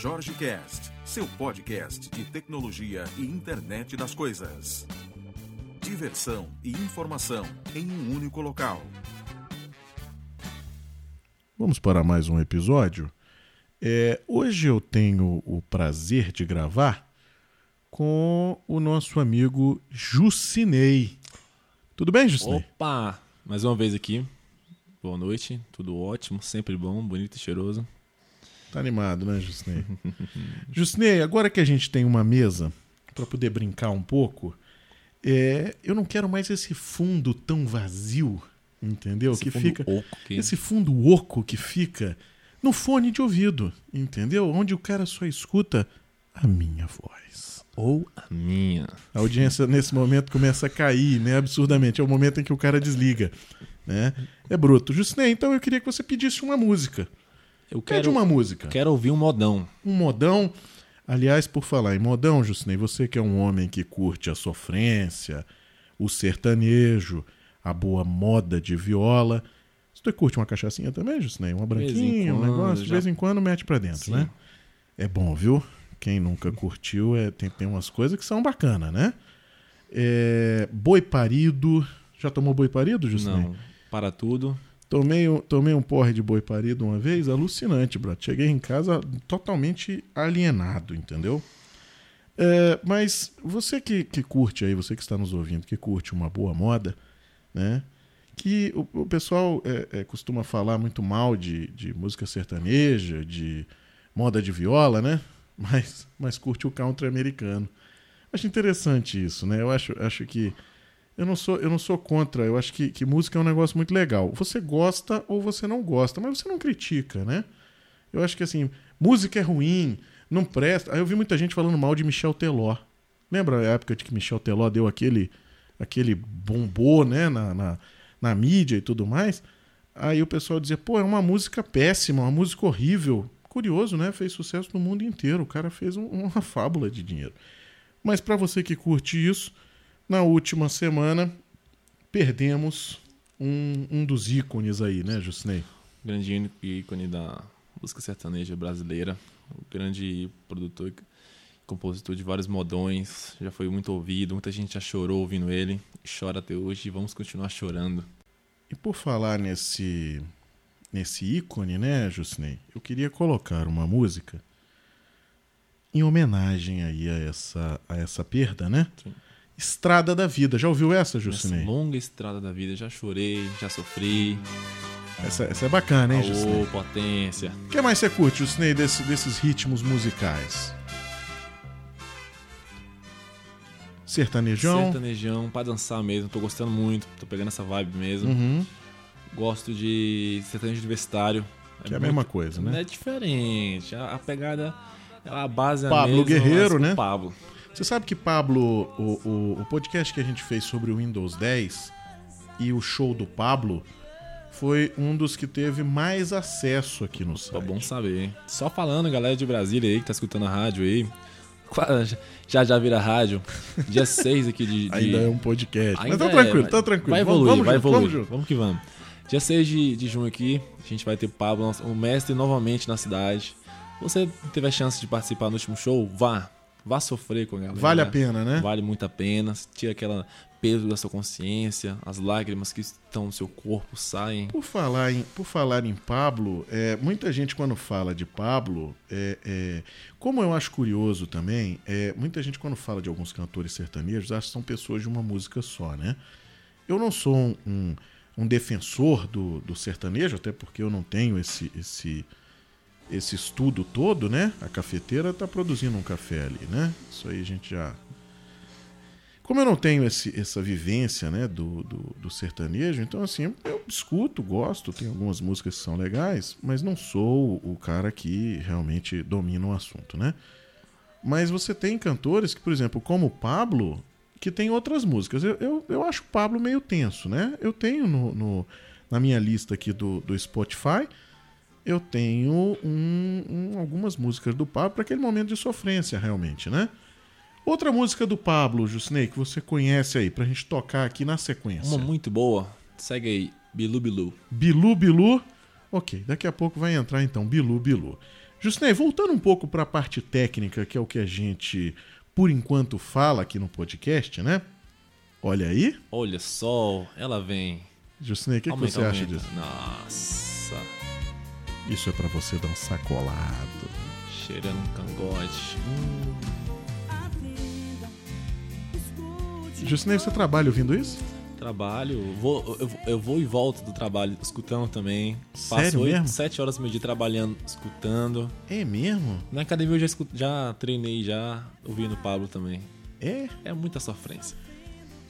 Jorge Cast, seu podcast de tecnologia e internet das coisas. Diversão e informação em um único local. Vamos para mais um episódio. É, hoje eu tenho o prazer de gravar com o nosso amigo Jucinei. Tudo bem, Jucinei? Opa! Mais uma vez aqui. Boa noite, tudo ótimo, sempre bom, bonito e cheiroso. Tá animado, né, Jusnei? Jusnei, agora que a gente tem uma mesa para poder brincar um pouco, é, eu não quero mais esse fundo tão vazio, entendeu? Esse que fundo fica oco que- esse fundo oco que fica no fone de ouvido, entendeu? Onde o cara só escuta a minha voz. Ou a minha. A audiência nesse momento começa a cair, né? Absurdamente. É o momento em que o cara desliga, né? É bruto. Jusnei, então eu queria que você pedisse uma música. Eu Pede quero, uma música. quero ouvir um modão. um modão. Aliás, por falar em modão, Justinei, você que é um homem que curte a sofrência, o sertanejo, a boa moda de viola. Você curte uma cachaçinha também, Justinei? Uma branquinha, um quando, negócio? De já- vez em quando mete pra dentro, Sim. né? É bom, viu? Quem nunca curtiu, é, tem, tem umas coisas que são bacanas, né? É, boi parido. Já tomou boi parido, Justinei? Não, para tudo. Tomei, um- tomei um porre de boi parido uma vez, alucinante, bro. Cheguei em casa totalmente alienado, entendeu? É, mas você que, que curte aí, você que está nos ouvindo, que curte uma boa moda, né? Que o, o pessoal é, é, costuma falar muito mal de, de música sertaneja, de moda de viola, né? Mas, mas curte o country americano. Acho interessante isso, né? Eu acho, acho que eu não sou, eu não sou contra. Eu acho que, que música é um negócio muito legal. Você gosta ou você não gosta, mas você não critica, né? Eu acho que assim, música é ruim, não presta. Aí eu vi muita gente falando mal de Michel Teló. Lembra a época de que Michel Teló deu aquele, aquele bombô, né, na, na, na mídia e tudo mais? Aí o pessoal dizia, pô, é uma música péssima, uma música horrível. Curioso, né? Fez sucesso no mundo inteiro. O cara fez um- uma fábula de dinheiro. Mas para você que curte isso, na última semana perdemos um, um dos ícones aí, né, Jusney? Grande ícone da música sertaneja brasileira. O grande produtor e compositor de vários modões. Já foi muito ouvido, muita gente já chorou ouvindo ele. Chora até hoje e vamos continuar chorando. E por falar nesse nesse ícone, né, Jusney? Eu queria colocar uma música em homenagem aí a essa a essa perda, né? Sim. Estrada da Vida. Já ouviu essa, Nessa Jusney? longa estrada da vida, já chorei, já sofri. Essa, essa é bacana, hein, Jusney? Aô, potência. O que mais você curte, Jusney, desse, desses ritmos musicais? Sertanejão? Sertanejão, pra dançar mesmo, tô gostando muito, tô pegando essa vibe mesmo. Uhum. Gosto de sertanejo universitário. Que é a mesma coisa, né? É diferente, a, a pegada, a base é a Pablo mesma, Guerreiro, né? Pablo. Você sabe que, Pablo, o, o, o podcast que a gente fez sobre o Windows 10 e o show do Pablo foi um dos que teve mais acesso aqui no Tá site. bom saber, hein? Só falando, galera de Brasília aí que tá escutando a rádio aí. Já já vira rádio. Dia 6 aqui de. de- Ainda é um podcast. Mas Ainda tá tranquilo, é, tá tranquilo. Vai Vamos- evoluir, vamos vai junto, evoluir. vamos Vamos, que vamos. Dia 6 de, de junho aqui, a gente vai ter Pablo, nosso- o mestre, novamente na cidade. Você teve a chance de participar no último show, vá. Vá sofrer com a galera. Vale a pena, né? Vale muito a pena. Tira aquela peso da sua consciência, as lágrimas que estão no seu corpo saem. Por falar em, por falar em Pablo, é, muita gente quando fala de Pablo, é, é, como eu acho curioso também, é, muita gente quando fala de alguns cantores sertanejos acha que são pessoas de uma música só, né? Eu não sou um, um, um defensor do, do sertanejo, até porque eu não tenho esse, esse, esse estudo todo, né? A cafeteira está produzindo um café ali, né? Isso aí a gente já como eu não tenho esse- essa vivência né, do, do, do sertanejo, então assim, eu escuto, gosto, tem algumas músicas que são legais, mas não sou o cara que realmente domina o assunto, né? Mas você tem cantores que, por exemplo, como o Pablo, que tem outras músicas. Eu, eu, eu acho o Pablo meio tenso, né? Eu tenho no, no- na minha lista aqui do, do Spotify, eu tenho um- um- algumas músicas do Pablo para aquele momento de sofrência, realmente, né? Outra música do Pablo, Jusney, que você conhece aí, pra gente tocar aqui na sequência. Uma muito boa. Segue aí, Bilu Bilu. Bilu Bilu. Ok, daqui a pouco vai entrar então Bilu Bilu. Justinei, voltando um pouco para a parte técnica, que é o que a gente, por enquanto, fala aqui no podcast, né? Olha aí. Olha só, ela vem. Justinei, o que, que você acha disso? Nossa. Isso é para você dar um sacolado. Cheirando um cangote. Hum. Justinei, você trabalha ouvindo isso? Trabalho, vou, eu, eu, vou e volto do trabalho escutando também. Sério Passo mesmo? 7 horas do meu dia trabalhando, escutando. É mesmo? Na academia eu já, escuto, já treinei, já ouvindo o Pablo também. É? É muita sofrência.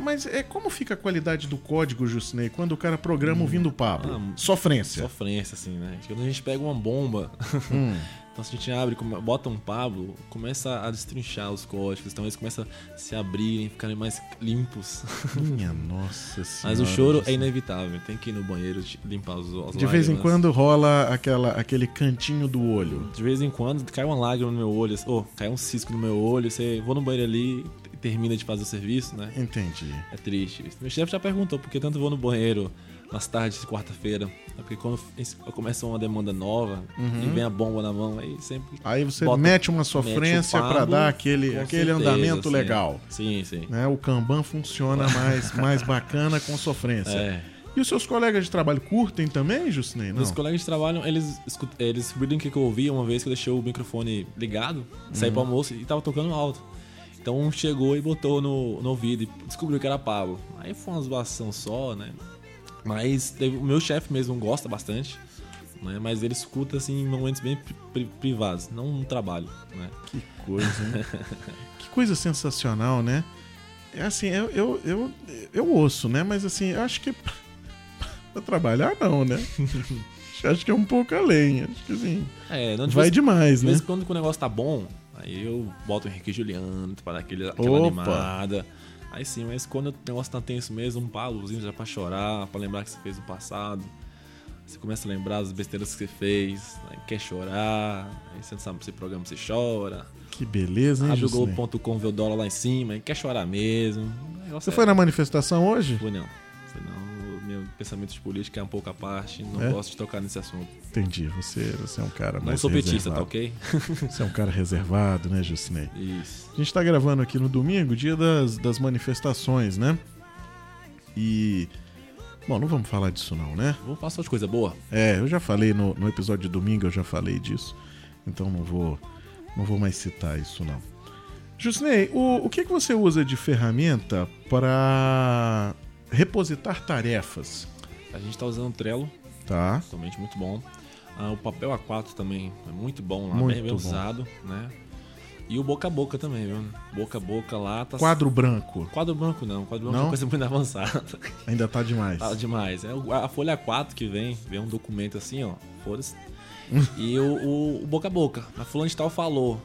Mas é como fica a qualidade do código, Justinei, quando o cara programa ouvindo o Pablo? Ah, Sofrência. Sofrência, assim, né? Quando a gente pega uma bomba, Hum. então se a gente abre, bota um Pablo, começa a destrinchar os códigos, então eles começam a se abrirem, ficarem mais limpos. Minha nossa senhora. Mas o choro é inevitável, tem que ir no banheiro limpar os, as De vez em quando rola aquela, aquele cantinho do olho. De vez em quando cai uma lágrima no meu olho, ou cai um cisco no meu olho, você vou no banheiro ali termina de fazer o serviço, né? Entendi. É triste. Meu chefe já perguntou por que tanto vou no banheiro nas tardes de quarta-feira. É porque quando começa uma demanda nova e vem a bomba na mão, aí sempre. Aí você Bota- mete uma sofrência pra Pablo, dar aquele, aquele certeza, andamento sim. legal. Sim, sim. Né? O Kanban funciona mais, mais bacana com sofrência. É. E os seus colegas de trabalho curtem também, Justinei? Não. Meus colegas de trabalho, eles, eles descobriram o que eu ouvia uma vez que eu deixei o microfone ligado, saí Uhum. pro almoço e tava tocando alto. Então chegou e botou no, no ouvido e descobriu que era Pablo. Aí foi uma zoação só, né? Mas teve- o meu chefe mesmo gosta bastante, né? Mas ele escuta assim em momentos bem pri- pri- privados, não no trabalho, né? Que coisa, hein? que coisa sensacional, né? É assim, eu, eu, eu, eu ouço, né? Mas assim, eu acho que pra trabalhar não, né? acho que é um pouco além. Acho que assim, É, não vai vez, demais, de né? em quando o negócio tá bom, aí eu boto o Henrique Juliano pra dar aquele, aquela Opa. animada. Aí sim, mas quando o negócio tá tenso mesmo, um palozinho já pra chorar, pra lembrar que você fez no passado. Você começa a lembrar das besteiras que você fez, aí quer chorar, aí você não sabe se programa você chora. Que beleza, hein, Abre o gol.com, vê o dólar lá em cima, quer chorar mesmo. Você é- foi na manifestação hoje? Fui não. Fui não. O meu pensamento de política é um pouco à parte, não É? gosto de tocar nesse assunto. Entendi, você, você é um cara Não mais sou petista, tá ok? Você é um cara reservado, né, Justinei? Isso. A gente tá gravando aqui no domingo, dia das, das manifestações, né? E. Bom, não vamos falar disso não, né? Vamos passar de coisa boa. É, eu já falei no, no episódio de domingo, eu já falei disso. Então não vou, não vou mais citar isso não. Jusney, o, o que, que você usa de ferramenta para repositar tarefas? A gente tá usando o Trello, Tá? atualmente muito bom. Ah, o papel A4 também é muito bom lá, Muito bem, bem bom. usado, né? E o boca a boca também, viu? Boca a boca lá tá. Quadro branco. Quadro branco não, quadro branco é Não? uma coisa muito avançada. Ainda tá demais. tá demais. É a folha A4 que vem, vem um documento assim, ó. Foda-se. e o, o- o boca a boca. A fulano de tal falou.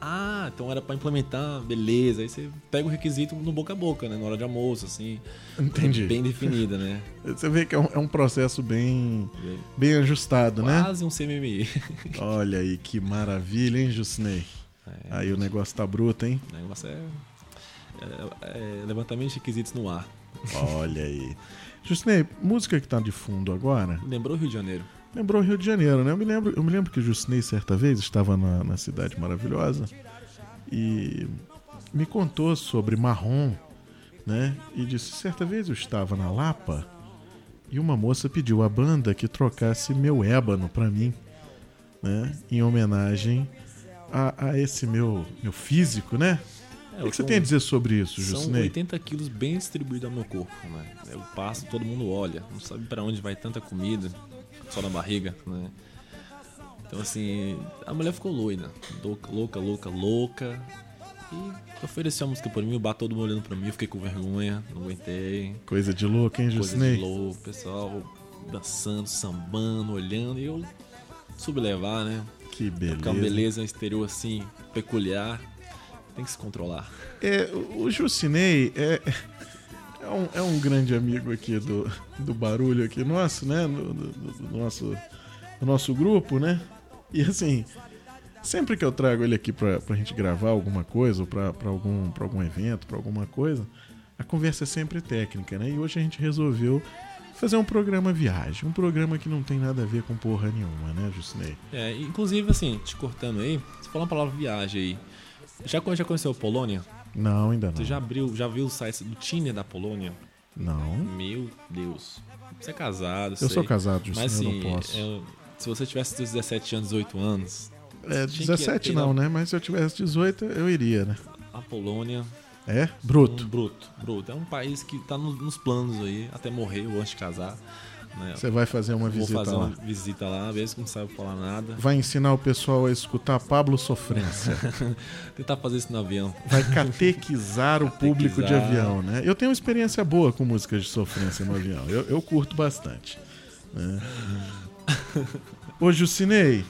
Ah, então era pra implementar, beleza. Aí você pega o requisito no boca a boca, né? Na hora de almoço, assim. Entendi. Bem definida, né? Você vê que é um, é um processo bem, bem ajustado, né? Quase um CMMI. Olha aí, que maravilha, hein, Jusney? É, Aí o negócio tá bruto, hein? O negócio é, é- é levantamento de requisitos no ar. Olha aí. Jusney, música que tá de fundo agora, Lembrou Rio de Janeiro? Lembrou Rio de Janeiro, né? Eu me lembro, eu me lembro que o Jusney, certa vez, estava na, na cidade maravilhosa e me contou sobre marrom, né? E disse, certa vez eu estava na Lapa e uma moça pediu à banda que trocasse meu ébano pra mim, né? Em homenagem a, a esse meu, meu físico, né? É, o que você são- tem a dizer sobre isso, São Jusney? 80 quilos bem distribuídos ao meu corpo, né? Eu passo, todo mundo olha, não sabe pra onde vai tanta comida, só na barriga, né? Então assim, a mulher ficou louca, louca, louca, louca. E ofereceu a música pra mim, o bar todo mundo olhando pra mim, eu fiquei com vergonha, não aguentei. Coisa de louco, hein, Coisa Jusney? de louco, pessoal dançando, sambando, olhando, e eu soube levar, né? Que beleza. Ficar uma beleza exterior assim, peculiar. Tem que se controlar. É, o o Jucinei é, é, um, é um grande amigo aqui do, do barulho aqui nosso, né? Do, do- do- nosso, do nosso grupo, né? E assim, sempre que eu trago ele aqui pra, pra gente gravar alguma coisa, ou pra, pra, algum, pra algum evento, pra alguma coisa, a conversa é sempre técnica, né? E hoje a gente resolveu fazer um programa viagem, um programa que não tem nada a ver com porra nenhuma, né, Justinei? É, inclusive, assim, te cortando aí, você falou uma palavra viagem aí. Já, já conheceu Polônia? Não, ainda não. Você já abriu, já viu o site do Tinder da Polônia? Não. Meu Deus. Você é casado, Eu sei. sou casado, Mas eu assim, não posso. eu- se você tivesse seus 17 anos, 18 anos, É, tinha que 17 ter não, na- né? Mas se eu tivesse 18, eu iria, né? a Polônia. É? Bruto. Um bruto, bruto. É um país que tá no- nos planos aí, até morrer ou antes de casar. Né? Você vai fazer uma Vou visita fazer lá. uma visita lá, ver se não sabe falar nada. Vai ensinar o pessoal a escutar Pablo Sofrência. Tentar fazer isso no avião. Vai catequizar o público de avião, né? Eu tenho uma experiência boa com músicas de sofrência no avião. Eu, eu curto bastante. Né? Ô, Jucinei,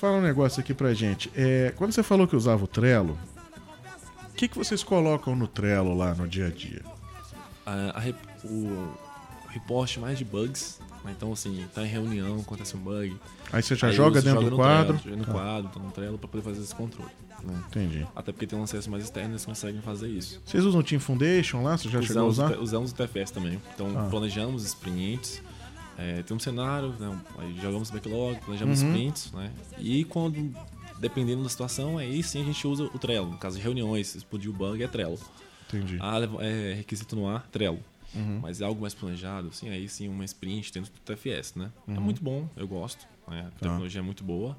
fala um negócio aqui pra gente. É, quando você falou que usava o Trello, o que, que vocês colocam no Trello lá no dia a dia? A- a rep- o reporte mais de bugs. né? Então, assim, tá em reunião, acontece um bug. Aí você já Aí joga dentro joga do quadro? Trello, no quadro, tá no Trello pra poder fazer esse controle. né? Entendi. Até porque tem um acesso mais externo, eles conseguem fazer isso. Vocês usam Team Foundation lá? Você já chegou a usamos, usar? o usamos o TFS também. Então, Ah. planejamos sprints, é, tem um cenário, né, aí jogamos backlog, planejamos Uhum. sprints, né? E quando, dependendo da situação, aí sim a gente usa o Trello. No caso de reuniões, se explodir o bug, é Trello. Entendi. Ah, é requisito no ar, Trello. Uhum. Mas é algo mais planejado, assim, aí sim uma sprint dentro do TFS, né? É Uhum. muito bom, eu gosto. né? Tá. A tecnologia é muito boa.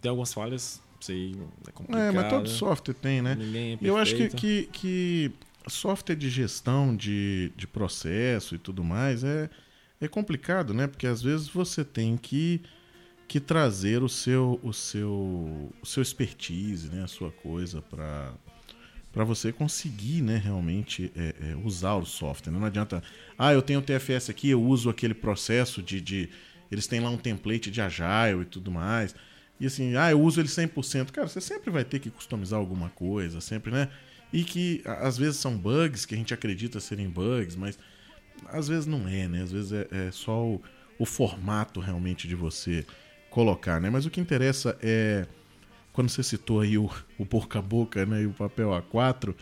Tem algumas falhas, sei, é complicado. É, mas todo software tem, né? Ninguém é eu acho que, que, que software de gestão de, de processo e tudo mais é, é complicado, né? Porque às vezes você tem que, que trazer o seu, o seu, o seu expertise, né? A sua coisa para para você conseguir, né, realmente é, é, usar o software. né? Não adianta, ah, eu tenho o TFS aqui, eu uso aquele processo de, de eles têm lá um template de Agile e tudo mais. E assim, ah, eu uso ele 100%. Cara, você sempre vai ter que customizar alguma coisa, sempre, né? E que às vezes são bugs que a gente acredita serem bugs, mas às vezes não é, né? Às vezes é, é só o, o formato realmente de você colocar, né? Mas o que interessa é quando você citou aí o, o boca a boca, né, e o papel A4,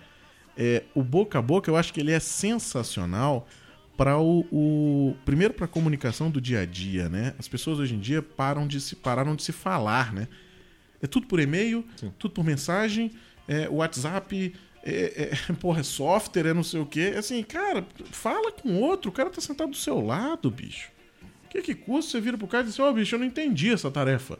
é, o boca a boca eu acho que ele é sensacional para o, o- primeiro para a comunicação do dia a dia, né? As pessoas hoje em dia param de se pararam de se falar, né? É tudo por e-mail, Sim. tudo por mensagem, é, WhatsApp, é, é, porra, é software, é não sei o quê. Assim, cara, fala com outro, o cara tá sentado do seu lado, bicho. O que, que custa? Você vira pro cara e diz assim, ó, bicho, eu não entendi essa tarefa.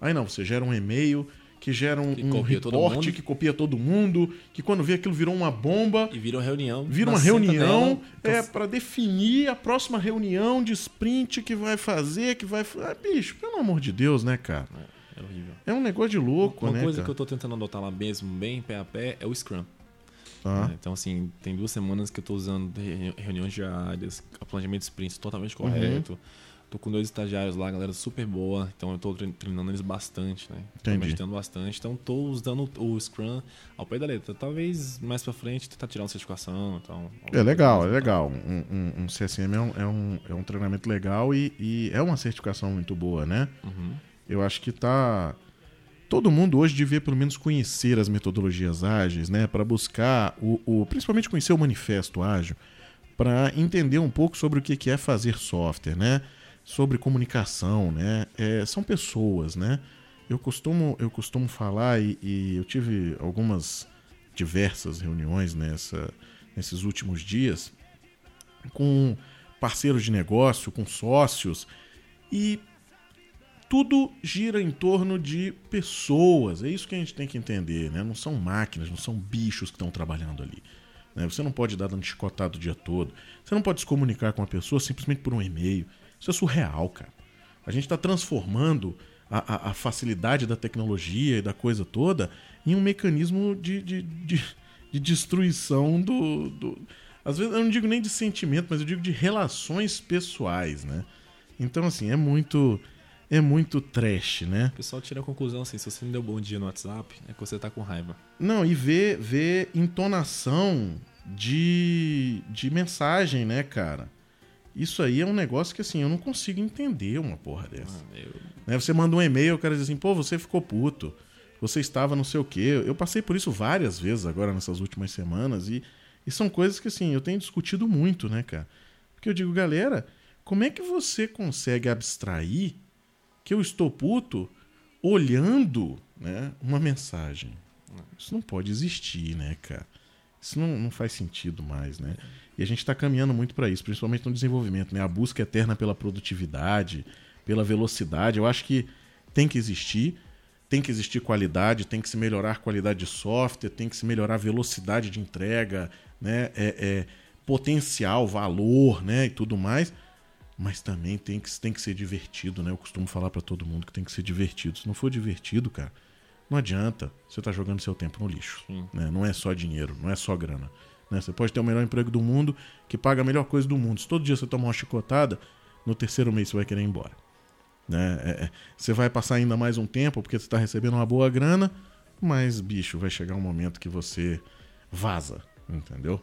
Aí não, você gera um e-mail, que gera um, Que um reporte, que copia todo mundo, que quando vê aquilo virou uma bomba, E vira uma reunião. vira uma reunião dela, é para definir a próxima reunião de sprint que vai fazer, que vai... Ah, bicho, pelo amor de Deus, né, cara? É horrível. É um negócio de louco, Uma né, coisa cara? que eu tô tentando adotar lá mesmo, bem pé a pé, é o Scrum. Tá. né? Então, assim, tem duas semanas que eu tô usando re- reuniões diárias, planejamento de sprints totalmente Uhum. correto. Tô com dois estagiários lá, galera super boa, então eu tô tre- treinando eles bastante, né? Tô Entendi. meditando bastante, então tô usando o Scrum ao pé da letra. Talvez mais pra frente tentar tirar uma certificação, então... É legal, é legal. Um, um- um CSM é um, é, um, é um treinamento legal e, e é uma certificação muito boa, né? Uhum. Eu acho que tá. Todo mundo hoje devia pelo menos conhecer as metodologias ágeis, né? Para buscar o, o- principalmente conhecer o manifesto ágil, para entender um pouco sobre o que é fazer software, né? Sobre comunicação, né? É, são pessoas, né? Eu costumo, eu costumo falar e, e eu tive algumas diversas reuniões nessa, nesses últimos dias com parceiros de negócio, com sócios e tudo gira em torno de pessoas. É isso que a gente tem que entender, né? Não são máquinas, não são bichos que estão trabalhando ali. né? Você não pode dar dando chicotado o dia todo. Você não pode se comunicar com a pessoa simplesmente por um e-mail. Isso é surreal, cara. A gente está transformando a, a- a facilidade da tecnologia e da coisa toda em um mecanismo de, de, de, de destruição do, do. Às vezes eu não digo nem de sentimento, mas eu digo de relações pessoais, né? Então, assim, é muito. É muito trash, né? O pessoal tira a conclusão assim, se você não deu bom dia no WhatsApp, é que você tá com raiva. Não, e ver, ver entonação de, de mensagem, né, cara? Isso aí é um negócio que, assim, eu não consigo entender uma porra dessa. Ah, eu- Né, Você manda um e-mail, o cara diz assim, pô, você ficou puto. Você estava não sei o quê. Eu passei por isso várias vezes agora nessas últimas semanas e, e são coisas que, assim, eu tenho discutido muito, né, cara? Porque eu digo, galera, Como é que você consegue abstrair que eu estou puto olhando né, uma mensagem? Isso não pode existir, né, cara? Isso não, não faz sentido mais, né? E a gente está caminhando muito para isso, principalmente no desenvolvimento, né? A busca eterna pela produtividade, pela velocidade. Eu acho que tem que existir, tem que existir qualidade, tem que se melhorar a qualidade de software, tem que se melhorar a velocidade de entrega, né? É, é, potencial, valor, né? E tudo mais. Mas também tem que, tem que ser divertido, né? Eu costumo falar para todo mundo que tem que ser divertido. Se não for divertido, cara, não adianta você tá jogando seu tempo no lixo. Né? Não é só dinheiro, não é só grana. Né? Você pode ter o melhor emprego do mundo, que paga a melhor coisa do mundo. Se todo dia você tomar uma chicotada, no terceiro mês você vai querer ir embora. Né? É, é você vai passar ainda mais um tempo porque você está recebendo uma boa grana, mas, bicho, vai chegar um momento que você vaza, entendeu?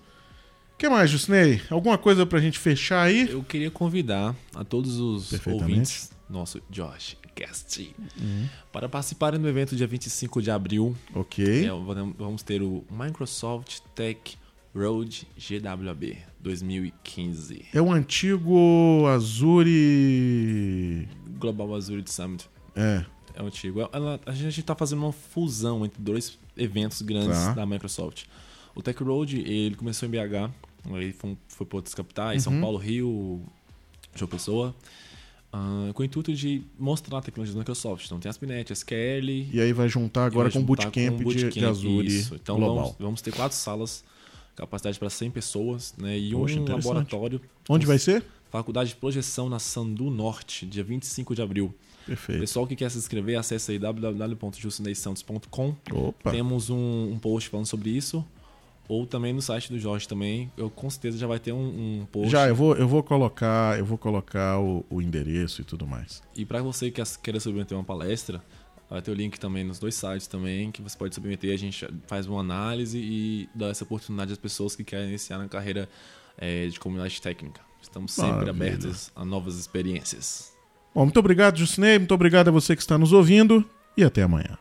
O que mais, Jusney? Alguma coisa pra gente fechar aí? Eu queria convidar a todos os ouvintes, nosso Josh Cast, uhum. para participarem do evento dia 25 de abril. Ok. É, vamos ter o Microsoft Tech Road GWB 2015. É o antigo Azure. Global Azure Summit. É. É o antigo. A, gente está fazendo uma fusão entre dois eventos grandes tá. da Microsoft. O Tech Road, ele começou em BH, aí foi, foi para outras capitais, uhum. São Paulo, Rio, João Pessoa. Uh, com o intuito de mostrar a tecnologia da Microsoft. Então tem Aspinet, SQL. E aí vai juntar agora vai com o bootcamp, bootcamp de, de Azure isso. Então global. Vamos, vamos ter quatro salas capacidade para 100 pessoas, né? E Poxa, um laboratório. Onde vai ser? Faculdade de Projeção na Sandu Norte, dia 25 de abril. Perfeito. Pessoal que quer se inscrever, acesse aí www.justineisantos.com. Temos um, um, post falando sobre isso. Ou também no site do Jorge também. Eu com certeza já vai ter um, um post. Já, eu vou, eu vou colocar, eu vou colocar o, o endereço e tudo mais. E para você que queira submeter uma palestra, Vai ter o link também nos dois sites também, que você pode submeter. A gente faz uma análise e dá essa oportunidade às pessoas que querem iniciar na carreira é, de comunidade técnica. Estamos sempre Maravilha. abertos a novas experiências. Bom, muito obrigado, Jusinei. Muito obrigado a você que está nos ouvindo. E até amanhã.